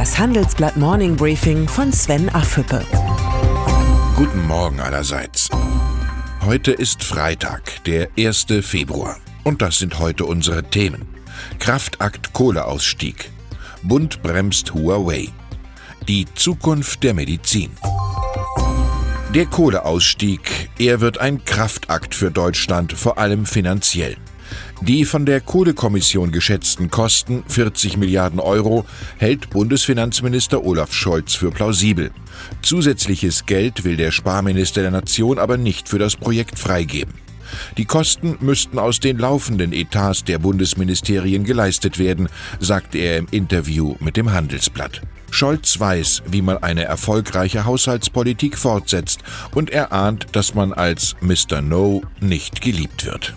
Das Handelsblatt Morning Briefing von Sven Affüppe. Guten Morgen allerseits. Heute ist Freitag, der 1. Februar. Und das sind heute unsere Themen. Kraftakt Kohleausstieg. Bund bremst Huawei. Die Zukunft der Medizin. Der Kohleausstieg, er wird ein Kraftakt für Deutschland, vor allem finanziell. Die von der Kohlekommission geschätzten Kosten 40 Milliarden Euro hält Bundesfinanzminister Olaf Scholz für plausibel. Zusätzliches Geld will der Sparminister der Nation aber nicht für das Projekt freigeben. Die Kosten müssten aus den laufenden Etats der Bundesministerien geleistet werden, sagte er im Interview mit dem Handelsblatt. Scholz weiß, wie man eine erfolgreiche Haushaltspolitik fortsetzt und er ahnt, dass man als Mr. No nicht geliebt wird.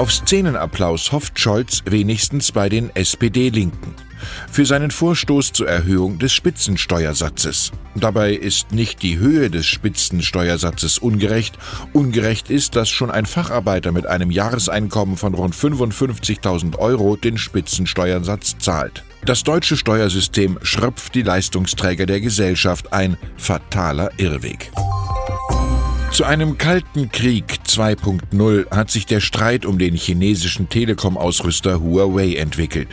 Auf Szenenapplaus hofft Scholz wenigstens bei den SPD-Linken für seinen Vorstoß zur Erhöhung des Spitzensteuersatzes. Dabei ist nicht die Höhe des Spitzensteuersatzes ungerecht. Ungerecht ist, dass schon ein Facharbeiter mit einem Jahreseinkommen von rund 55.000 Euro den Spitzensteuersatz zahlt. Das deutsche Steuersystem schröpft die Leistungsträger der Gesellschaft ein fataler Irrweg. Zu einem kalten Krieg 2.0 hat sich der Streit um den chinesischen Telekom-Ausrüster Huawei entwickelt.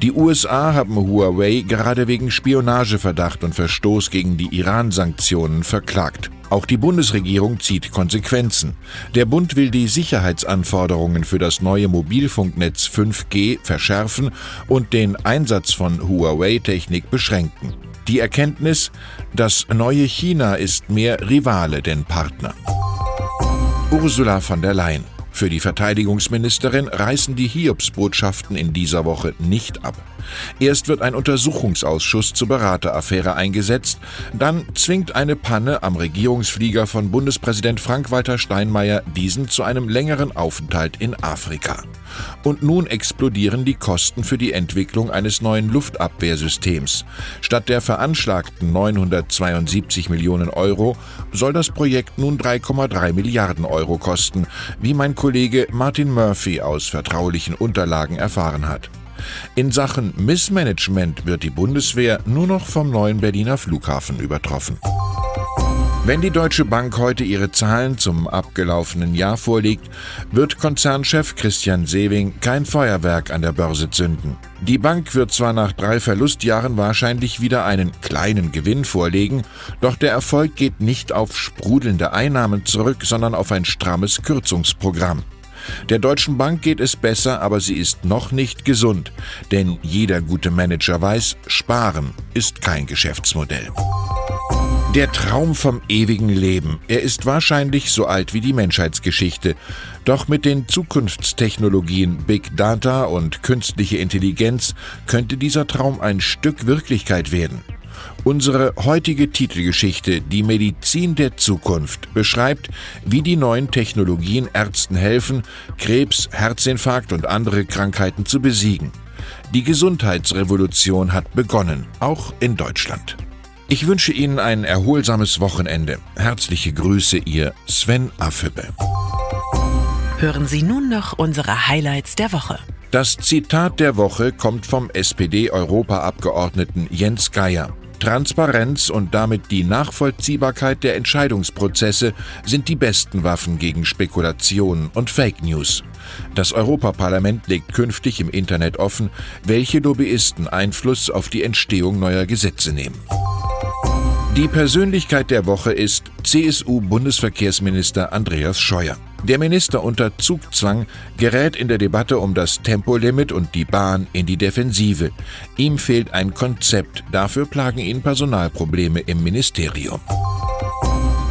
Die USA haben Huawei gerade wegen Spionageverdacht und Verstoß gegen die Iran-Sanktionen verklagt. Auch die Bundesregierung zieht Konsequenzen. Der Bund will die Sicherheitsanforderungen für das neue Mobilfunknetz 5G verschärfen und den Einsatz von Huawei-Technik beschränken. Die Erkenntnis, das neue China ist mehr Rivale denn Partner. Ursula von der Leyen. Für die Verteidigungsministerin reißen die Hiobsbotschaften in dieser Woche nicht ab. Erst wird ein Untersuchungsausschuss zur Berateraffäre eingesetzt, dann zwingt eine Panne am Regierungsflieger von Bundespräsident Frank-Walter Steinmeier diesen zu einem längeren Aufenthalt in Afrika. Und nun explodieren die Kosten für die Entwicklung eines neuen Luftabwehrsystems. Statt der veranschlagten 972 Millionen Euro soll das Projekt nun 3,3 Milliarden Euro kosten, wie mein Kollege Martin Murphy aus vertraulichen Unterlagen erfahren hat. In Sachen Missmanagement wird die Bundeswehr nur noch vom neuen Berliner Flughafen übertroffen. Wenn die Deutsche Bank heute ihre Zahlen zum abgelaufenen Jahr vorlegt, wird Konzernchef Christian Sewing kein Feuerwerk an der Börse zünden. Die Bank wird zwar nach drei Verlustjahren wahrscheinlich wieder einen kleinen Gewinn vorlegen, doch der Erfolg geht nicht auf sprudelnde Einnahmen zurück, sondern auf ein strammes Kürzungsprogramm. Der Deutschen Bank geht es besser, aber sie ist noch nicht gesund, denn jeder gute Manager weiß, sparen ist kein Geschäftsmodell. Der Traum vom ewigen Leben. Er ist wahrscheinlich so alt wie die Menschheitsgeschichte. Doch mit den Zukunftstechnologien Big Data und künstliche Intelligenz könnte dieser Traum ein Stück Wirklichkeit werden. Unsere heutige Titelgeschichte Die Medizin der Zukunft beschreibt, wie die neuen Technologien Ärzten helfen, Krebs, Herzinfarkt und andere Krankheiten zu besiegen. Die Gesundheitsrevolution hat begonnen, auch in Deutschland. Ich wünsche Ihnen ein erholsames Wochenende. Herzliche Grüße, Ihr Sven Affüppe. Hören Sie nun noch unsere Highlights der Woche. Das Zitat der Woche kommt vom SPD-Europaabgeordneten Jens Geier. Transparenz und damit die Nachvollziehbarkeit der Entscheidungsprozesse sind die besten Waffen gegen Spekulationen und Fake News. Das Europaparlament legt künftig im Internet offen, welche Lobbyisten Einfluss auf die Entstehung neuer Gesetze nehmen. Die Persönlichkeit der Woche ist CSU-Bundesverkehrsminister Andreas Scheuer. Der Minister unter Zugzwang gerät in der Debatte um das Tempolimit und die Bahn in die Defensive. Ihm fehlt ein Konzept, dafür plagen ihn Personalprobleme im Ministerium.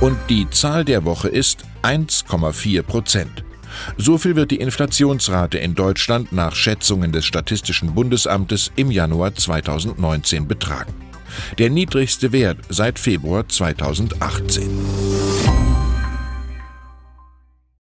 Und die Zahl der Woche ist 1,4 Prozent. So viel wird die Inflationsrate in Deutschland nach Schätzungen des Statistischen Bundesamtes im Januar 2019 betragen der niedrigste Wert seit Februar 2018.